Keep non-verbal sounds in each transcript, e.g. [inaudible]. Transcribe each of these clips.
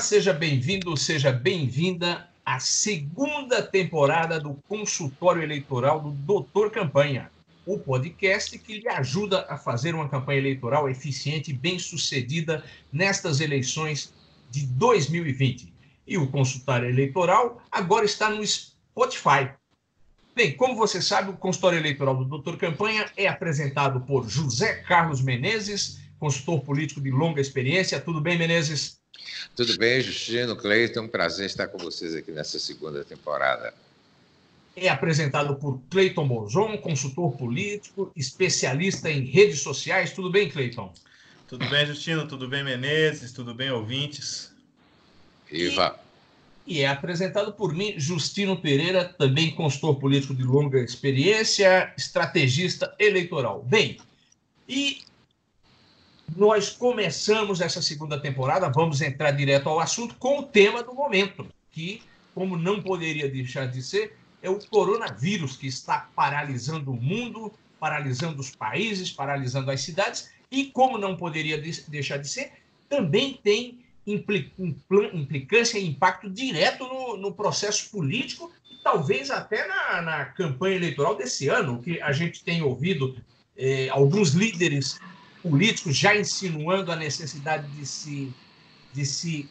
Seja bem-vindo, seja bem-vinda à segunda temporada do consultório eleitoral do Doutor Campanha, o podcast que lhe ajuda a fazer uma campanha eleitoral eficiente e bem-sucedida nestas eleições de 2020. E o consultório eleitoral agora está no Spotify. Bem, como você sabe, o consultório eleitoral do Doutor Campanha é apresentado por José Carlos Menezes, consultor político de longa experiência. Tudo bem, Menezes? Tudo bem, Justino, Cleiton, um prazer estar com vocês aqui nessa segunda temporada. É apresentado por Cleiton Bozon, consultor político, especialista em redes sociais. Tudo bem, Cleiton? Tudo bem, Justino? Tudo bem, Menezes? Tudo bem, ouvintes? Viva! E é apresentado por mim, Justino Pereira, também consultor político de longa experiência, estrategista eleitoral. Bem, e nós começamos essa segunda temporada, vamos entrar direto ao assunto com o tema do momento, que, como não poderia deixar de ser, é o coronavírus que está paralisando o mundo, paralisando os países, paralisando as cidades, e como não poderia deixar de ser, também tem implicância e impacto direto no, no processo político e talvez até na, na, campanha eleitoral desse ano, que a gente tem ouvido eh, alguns líderes políticos já insinuando a necessidade de se, de se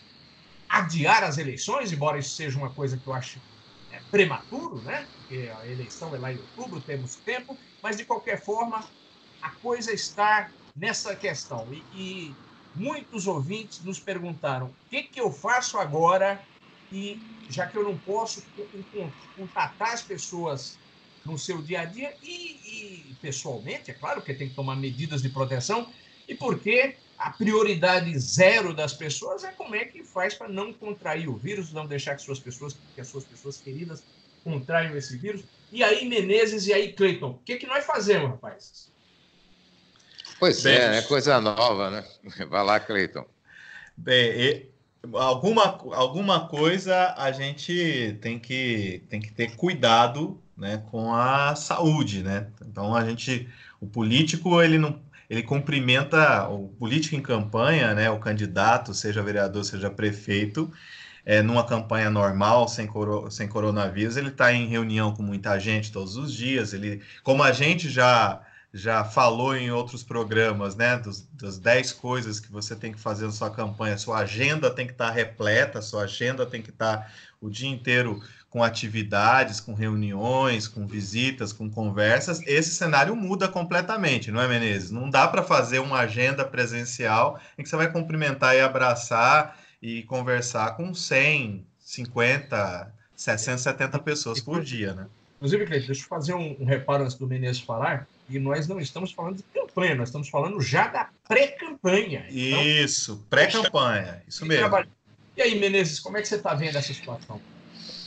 adiar as eleições, embora isso seja uma coisa que eu acho é, prematuro, né? Porque a eleição é lá em outubro, temos tempo, mas de qualquer forma a coisa está nessa questão. E, e muitos ouvintes nos perguntaram: o que, que eu faço agora? E já que eu não posso contatar as pessoas no seu dia a dia e, e, pessoalmente, é claro que tem que tomar medidas de proteção, e porque a prioridade zero das pessoas é como é que faz para não contrair o vírus, não deixar que suas pessoas, que as suas pessoas queridas contraiam esse vírus. E aí, Menezes e aí, Cleiton, o que, que nós fazemos, rapazes? Pois Bem, é, é coisa nova, né? [laughs] Vai lá, Cleiton. Bem, e, alguma, alguma coisa a gente tem que, tem que ter cuidado né, com a saúde, né? Então a gente, o político ele não, ele cumprimenta o político em campanha, né? O candidato, seja vereador, seja prefeito, é, numa campanha normal, sem, coro, sem coronavírus, ele está em reunião com muita gente todos os dias. Ele, como a gente já já falou em outros programas, né? Dos, das 10 coisas que você tem que fazer na sua campanha, sua agenda tem que estar tá repleta, sua agenda tem que estar tá o dia inteiro com atividades, com reuniões, com visitas, com conversas, esse cenário muda completamente, não é, Menezes? Não dá para fazer uma agenda presencial em que você vai cumprimentar e abraçar e conversar com 100, 50, 60, 70 pessoas por dia, né? Inclusive, deixa eu fazer um, um reparo antes do Menezes falar. E nós não estamos falando de campanha, nós estamos falando já da pré-campanha. Então, isso, pré-campanha, isso mesmo. E aí, Menezes, como é que você está vendo essa situação?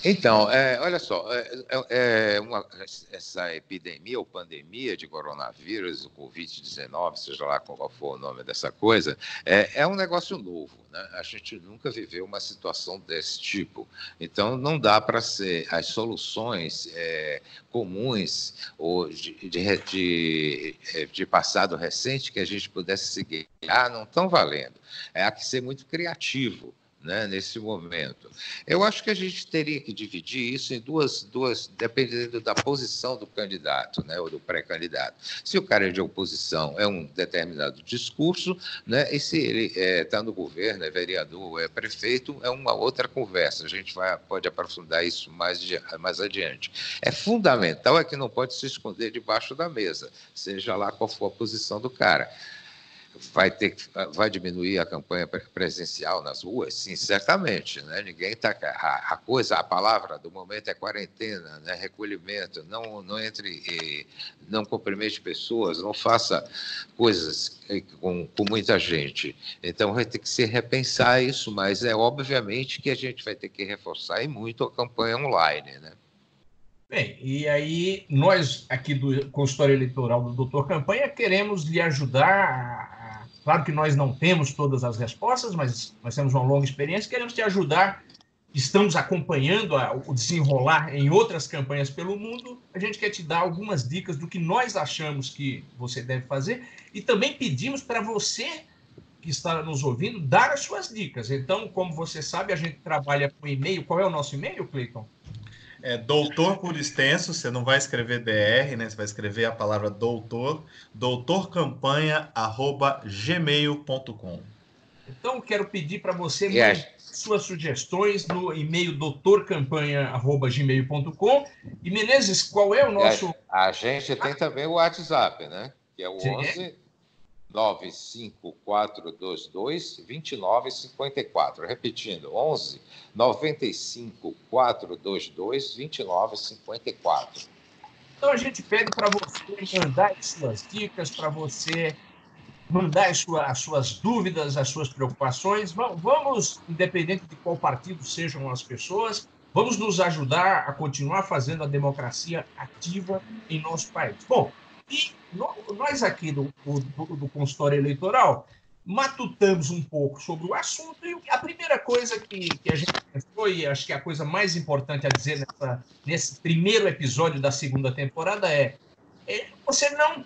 Então, é, olha só, é, é uma, essa epidemia ou pandemia de coronavírus, o Covid-19, seja lá qual for o nome dessa coisa, é, é, um negócio novo. Né? A gente nunca viveu uma situação desse tipo. Então, não dá para ser as soluções é, comuns ou de, de, de, é, de, passado recente que a gente pudesse seguir, ah, não estão valendo. É, há que ser muito criativo né, nesse momento. Eu acho que a gente teria que dividir isso em duas, duas dependendo da posição do candidato, né, ou do pré-candidato. Se o cara é de oposição, é um determinado discurso, né, e se ele está é, tá no governo, é vereador, é prefeito, é uma outra conversa. A gente vai, pode aprofundar isso mais, mais adiante. É fundamental é que não pode se esconder debaixo da mesa, seja lá qual for a posição do cara. Vai ter vai diminuir a campanha presencial nas ruas? Sim, certamente. Né? Ninguém está. A, a, coisa, a palavra do momento é quarentena, né? recolhimento. Não, não entre, não cumprimente pessoas, não faça coisas com, com muita gente. Então vai ter que se repensar isso, mas é obviamente que a gente vai ter que reforçar e muito a campanha online, né? Bem, e aí nós aqui do consultório eleitoral do Doutor Campanha queremos lhe ajudar Claro que nós não temos todas as respostas, mas nós temos uma longa experiência, queremos te ajudar. Estamos acompanhando o desenrolar em outras campanhas pelo mundo. A gente quer te dar algumas dicas do que nós achamos que você deve fazer e também pedimos para você que está nos ouvindo dar as suas dicas. Então, como você sabe, a gente trabalha com e-mail. Qual é o nosso e-mail, Cleiton? É doutor por extenso, você não vai escrever DR, né? Você vai escrever a palavra doutor, doutorcampanha@gmail.com. Então quero pedir para você yes. suas sugestões no e-mail doutorcampanha@gmail.com. E Menezes, qual é o nosso A gente tem também o WhatsApp, né? Que é o Sim. 11 95422 2954. Repetindo, 11 95 422 2954. Então a gente pede para você mandar as suas dicas, para você mandar as, suas, as suas dúvidas, as suas preocupações. Vamos, independente de qual partido sejam as pessoas, vamos nos ajudar a continuar fazendo a democracia ativa em nosso país. Bom, e nós aqui do, do, do consultório eleitoral matutamos um pouco sobre o assunto e a primeira coisa que, que a gente pensou, e acho que é a coisa mais importante a dizer nessa, nesse primeiro episódio da segunda temporada é, é você não,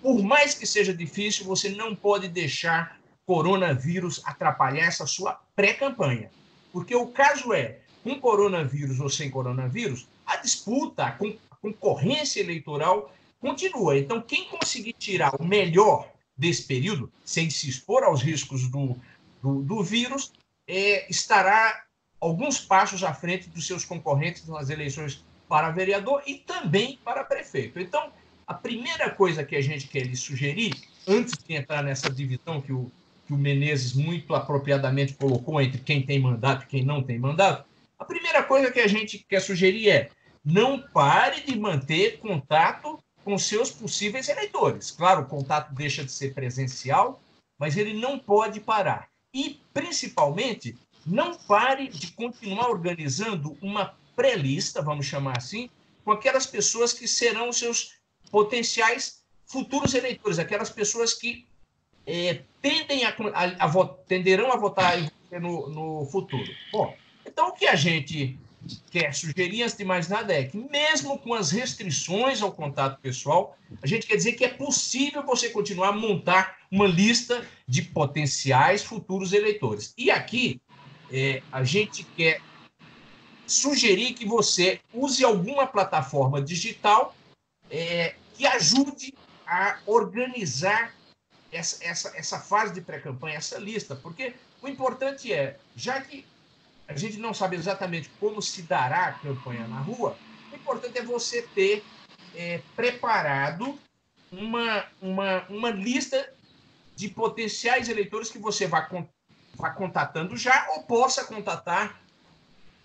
por mais que seja difícil, você não pode deixar coronavírus atrapalhar essa sua pré-campanha. Porque o caso é, com coronavírus ou sem coronavírus, a disputa, a concorrência eleitoral continua. Então, quem conseguir tirar o melhor desse período, sem se expor aos riscos do, do, do vírus, é, estará alguns passos à frente dos seus concorrentes nas eleições para vereador e também para prefeito. Então, a primeira coisa que a gente quer lhe sugerir, antes de entrar nessa divisão que o, que o Menezes muito apropriadamente colocou entre quem tem mandato e quem não tem mandato, a primeira coisa que a gente quer sugerir é não pare de manter contato com seus possíveis eleitores. Claro, o contato deixa de ser presencial, mas ele não pode parar. E, principalmente, não pare de continuar organizando uma pré-lista, vamos chamar assim, com aquelas pessoas que serão seus potenciais futuros eleitores, aquelas pessoas que é, tendem a, a, a, tenderão a votar no, no futuro. Bom, então o que a gente quer sugerir, antes de mais nada, é que, mesmo com as restrições ao contato pessoal, a gente quer dizer que é possível você continuar a montar uma lista de potenciais futuros eleitores. E aqui, é, a gente quer sugerir que você use alguma plataforma digital é, que ajude a organizar essa, essa, essa fase de pré-campanha, essa lista, porque o importante é, já que a gente não sabe exatamente como se dará a campanha na rua, o importante é você ter é, preparado uma, uma, uma lista de potenciais eleitores que você vá, vá contatando já ou possa contatar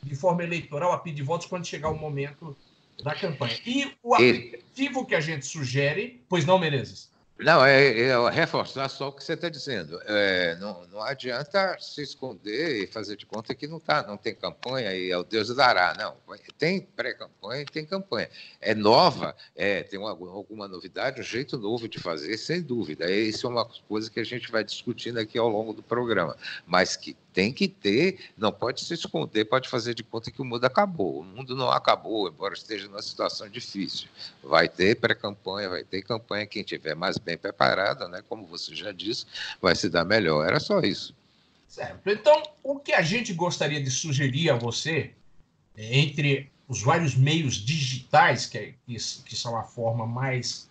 de forma eleitoral a pedir votos quando chegar o momento da campanha. E o aplicativo que a gente sugere, pois não, Menezes? Não, é, é, reforçar só o que você está dizendo. É, não, não adianta se esconder e fazer de conta que não, tá, não tem campanha e é o Deus dará. Não, tem pré-campanha e tem campanha. É nova, é, tem uma, alguma novidade, um jeito novo de fazer, sem dúvida. Isso é uma coisa que a gente vai discutindo aqui ao longo do programa. Mas que tem que ter, não pode se esconder, pode fazer de conta que o mundo acabou. O mundo não acabou, embora esteja numa situação difícil. Vai ter pré-campanha, vai ter campanha, quem tiver mais bem preparado, né, como você já disse, vai se dar melhor. Era só isso. Certo. Então, o que a gente gostaria de sugerir a você, é, entre os vários meios digitais, que, é, que são a forma mais,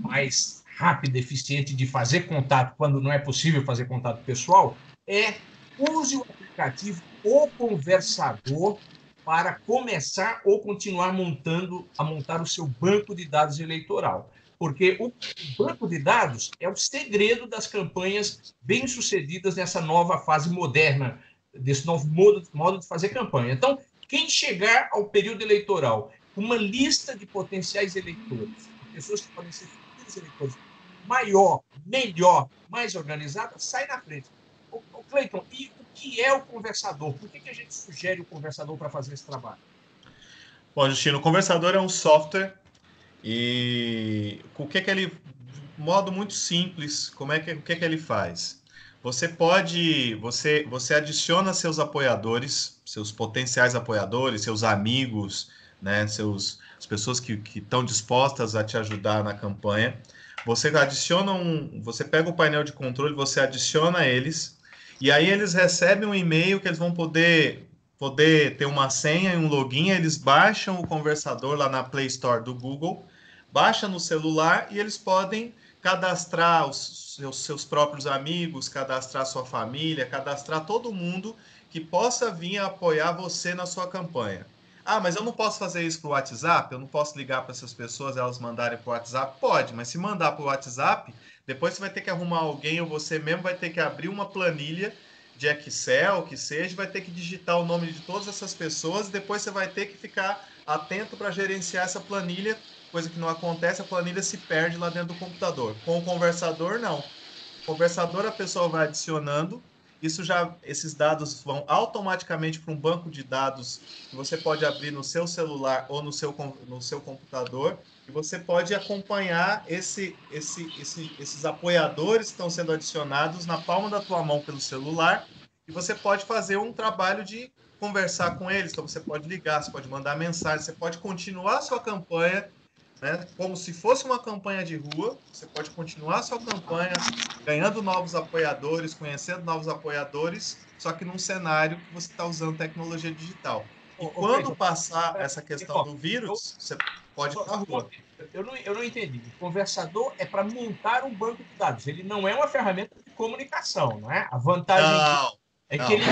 mais rápida, eficiente de fazer contato quando não é possível fazer contato pessoal, é use o aplicativo O Conversador para começar ou continuar montando a montar o seu banco de dados eleitoral. Porque o banco de dados é o segredo das campanhas bem-sucedidas nessa nova fase moderna, desse novo modo, modo de fazer campanha. Então, quem chegar ao período eleitoral com uma lista de potenciais eleitores, pessoas que podem ser futuros eleitores, maior, melhor, mais organizada, sai na frente. O, Cleiton, e o que é o conversador? Por que, que a gente sugere o conversador para fazer esse trabalho? Bom, Justino, o conversador é um software e o que, que ele, modo muito simples, como é que, o que, que ele faz? Você pode, você, você adiciona seus apoiadores, seus potenciais apoiadores, seus amigos, né, seus, as pessoas que estão dispostas a te ajudar na campanha. Você adiciona um, você pega o painel de controle, você adiciona eles e aí eles recebem um e-mail que eles vão poder poder ter uma senha e um login, eles baixam o conversador lá na Play Store do Google, baixa no celular e eles podem cadastrar os seus, seus próprios amigos, cadastrar sua família, cadastrar todo mundo que possa vir apoiar você na sua campanha. Ah, mas eu não posso fazer isso para o WhatsApp? Eu não posso ligar para essas pessoas elas mandarem para o WhatsApp? Pode, mas se mandar para o WhatsApp, depois você vai ter que arrumar alguém ou você mesmo vai ter que abrir uma planilha de Excel, que seja, vai ter que digitar o nome de todas essas pessoas e depois você vai ter que ficar atento para gerenciar essa planilha, coisa que não acontece, a planilha se perde lá dentro do computador. Com o conversador, não. O conversador, a pessoa vai adicionando isso já, esses dados vão automaticamente para um banco de dados que você pode abrir no seu celular ou no seu, no seu computador e você pode acompanhar esse, esse, esse, esses apoiadores que estão sendo adicionados na palma da tua mão pelo celular e você pode fazer um trabalho de conversar com eles. Então você pode ligar, você pode mandar mensagem, você pode continuar a sua campanha né? Como se fosse uma campanha de rua, você pode continuar sua campanha, ganhando novos apoiadores, conhecendo novos apoiadores, só que num cenário que você está usando tecnologia digital. E quando passar essa questão do vírus, você pode ir para rua. Eu não, eu não entendi. O conversador é para montar um banco de dados. Ele não é uma ferramenta de comunicação, não é? A vantagem não, é não. que ele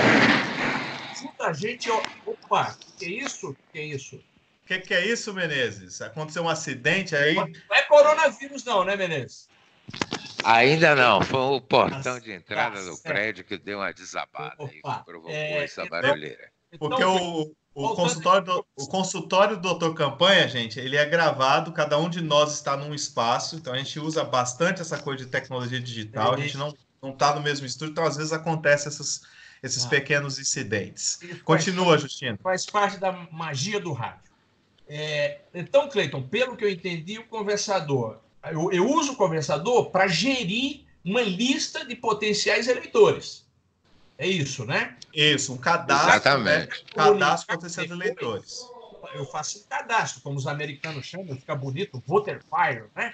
junta a gente. Opa, que é isso? Que é isso? O que, que, é isso, Menezes? Aconteceu um acidente aí? Não é coronavírus, não, né, Menezes? Ainda não. Foi o portão de entrada do prédio que deu uma desabada Opa, e que provocou é, essa então, barulheira. Porque o, o, consultório do, o consultório do Doutor Campanha, gente, ele é gravado, cada um de nós está num espaço, então a gente usa bastante essa coisa de tecnologia digital, a gente não não está no mesmo estúdio, então às vezes acontece essas, esses ah. pequenos incidentes. Continua, Justino. Faz parte da magia do rádio. É, então, Cleiton, pelo que eu entendi, o conversador, eu, eu uso o conversador para gerir uma lista de potenciais eleitores. É isso, né? Isso, um cadastro. Exatamente. Né? Cadastro de potenciais eleitores. Eu faço um cadastro, como os americanos chamam, fica bonito, voter fire, né?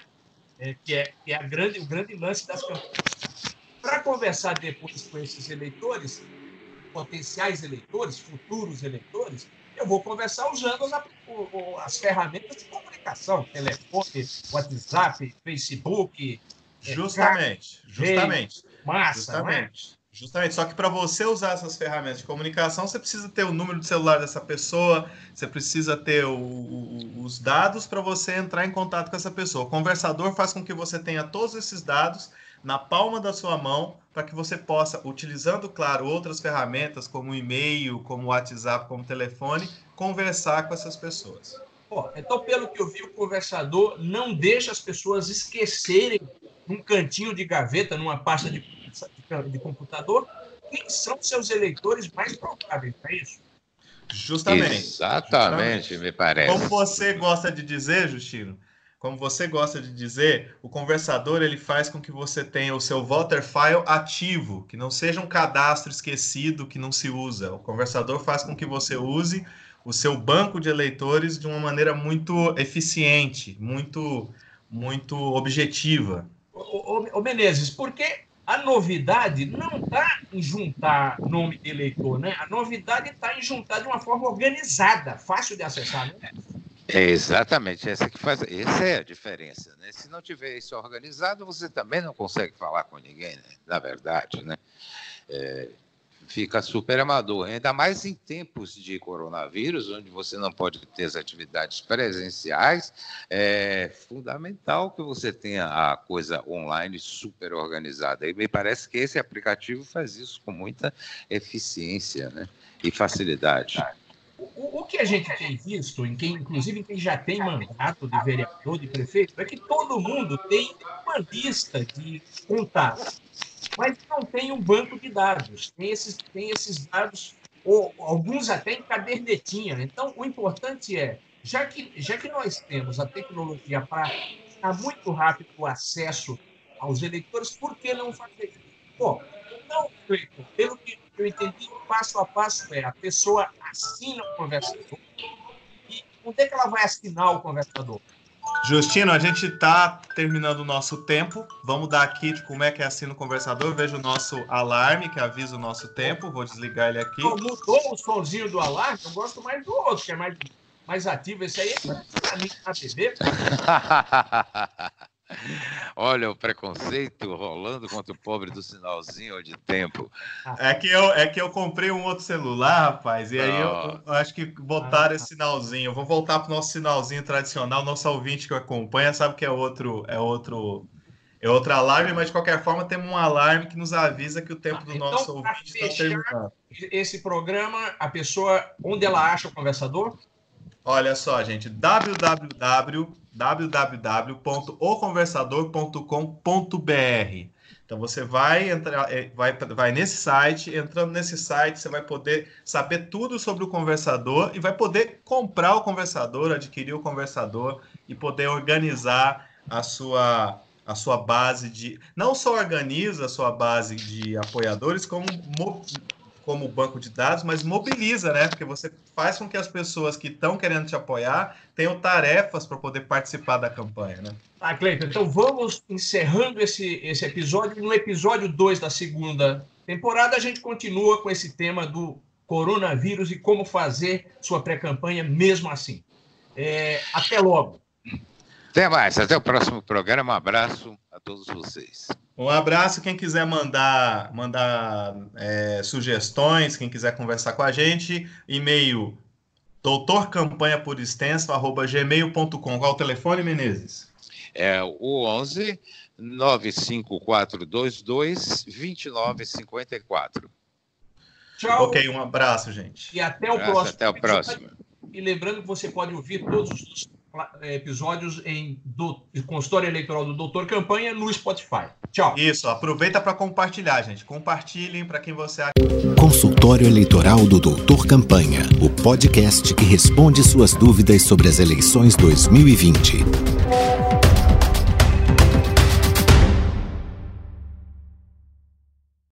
É, que é, que é a grande, o grande lance das campanhas. Para conversar depois com esses eleitores, potenciais eleitores, futuros eleitores, eu vou conversar usando as, as ferramentas de comunicação, telefone, WhatsApp, Facebook. É, justamente, justamente. Massa, justamente. É? Justamente, só que para você usar essas ferramentas de comunicação, você precisa ter o número de celular dessa pessoa, você precisa ter o, o, os dados para você entrar em contato com essa pessoa. O conversador faz com que você tenha todos esses dados na palma da sua mão para que você possa, utilizando, claro, outras ferramentas como e-mail, como WhatsApp, como telefone, conversar com essas pessoas. então, pelo que eu vi, o conversador não deixa as pessoas esquecerem num cantinho de gaveta, numa pasta de, de, de computador, quem são seus eleitores mais prováveis, não é isso? Justamente. Exatamente, justamente. me parece. Como você gosta de dizer, Justino, como você gosta de dizer, o conversador ele faz com que você tenha o seu voter file ativo, que não seja um cadastro esquecido que não se usa. O conversador faz com que você use o seu banco de eleitores de uma maneira muito eficiente, muito muito objetiva. Ô, Menezes, porque a novidade não está em juntar nome de eleitor, né? A novidade está em juntar de uma forma organizada, fácil de acessar, né? É exatamente essa que faz, essa é a diferença, né? Se não tiver isso organizado, você também não consegue falar com ninguém, né? na verdade, né? É, fica super amador. Ainda mais em tempos de coronavírus, onde você não pode ter as atividades presenciais, é fundamental que você tenha a coisa online super organizada. E me parece que esse aplicativo faz isso com muita eficiência né? e facilidade. O, o, que a gente tem visto, em quem, inclusive em quem já tem mandato de vereador, de prefeito, é que todo mundo tem uma lista de contatos mas não tem um banco de dados. Tem esses, tem esses dados, ou alguns até em cadernetinha. Então, o importante é, já que, já que nós temos a tecnologia para dar muito rápido o acesso aos eleitores, por que não fazer isso? Bom, então, pelo que eu entendi, o passo a passo é a pessoa assina o conversador. E onde é que ela vai assinar o conversador? Justino, a gente está terminando o nosso tempo. Vamos dar aqui de como é que é assim no conversador. Veja o nosso alarme que avisa o nosso tempo. Vou desligar ele aqui. Mudou o somzinho do alarme? Eu gosto mais do outro, que é mais, mais ativo. Esse aí é para mim. [laughs] Olha o preconceito rolando contra o pobre do sinalzinho de tempo. É que eu, é que eu comprei um outro celular, rapaz, e aí eu, eu acho que botaram esse sinalzinho. Vou voltar para o nosso sinalzinho tradicional. Nosso ouvinte que acompanha sabe que é outro, é outro, é outro alarme, mas de qualquer forma temos um alarme que nos avisa que o tempo ah, do então, nosso ouvinte está terminando. Esse programa, a pessoa, onde ela acha o conversador? Olha só, gente, www www.oconversador.com.br. Então você vai entrar, é, vai, vai nesse site, entrando nesse site, você vai poder saber tudo sobre o conversador e vai poder comprar o conversador, adquirir o conversador e poder organizar a sua a sua base de não só organiza a sua base de apoiadores, como como banco de dados, mas mobiliza, né? Porque você faz com que as pessoas que estão querendo te apoiar tenham tarefas para poder participar da campanha, né? Tá, Cleiton, então vamos encerrando esse, esse episódio. No episódio 2 da segunda temporada, a gente continua com esse tema do coronavírus e como fazer sua pré-campanha mesmo assim. É, até logo. Até mais, até o próximo programa. Um abraço a todos vocês. Um abraço. Quem quiser mandar, mandar é, sugestões, quem quiser conversar com a gente, e-mail doutorcampanha.por-extenso@gmail.com. Qual o telefone, Menezes? É o 11 95422 2954. Tchau. Ok, um abraço, gente. E até o próximo. Até o próximo. E lembrando que você pode ouvir todos os episódios em do, consultório eleitoral do Doutor Campanha no Spotify. Tchau. Isso, aproveita para compartilhar, gente. Compartilhem para quem você acha. Consultório Eleitoral do Doutor Campanha, o podcast que responde suas dúvidas sobre as eleições 2020.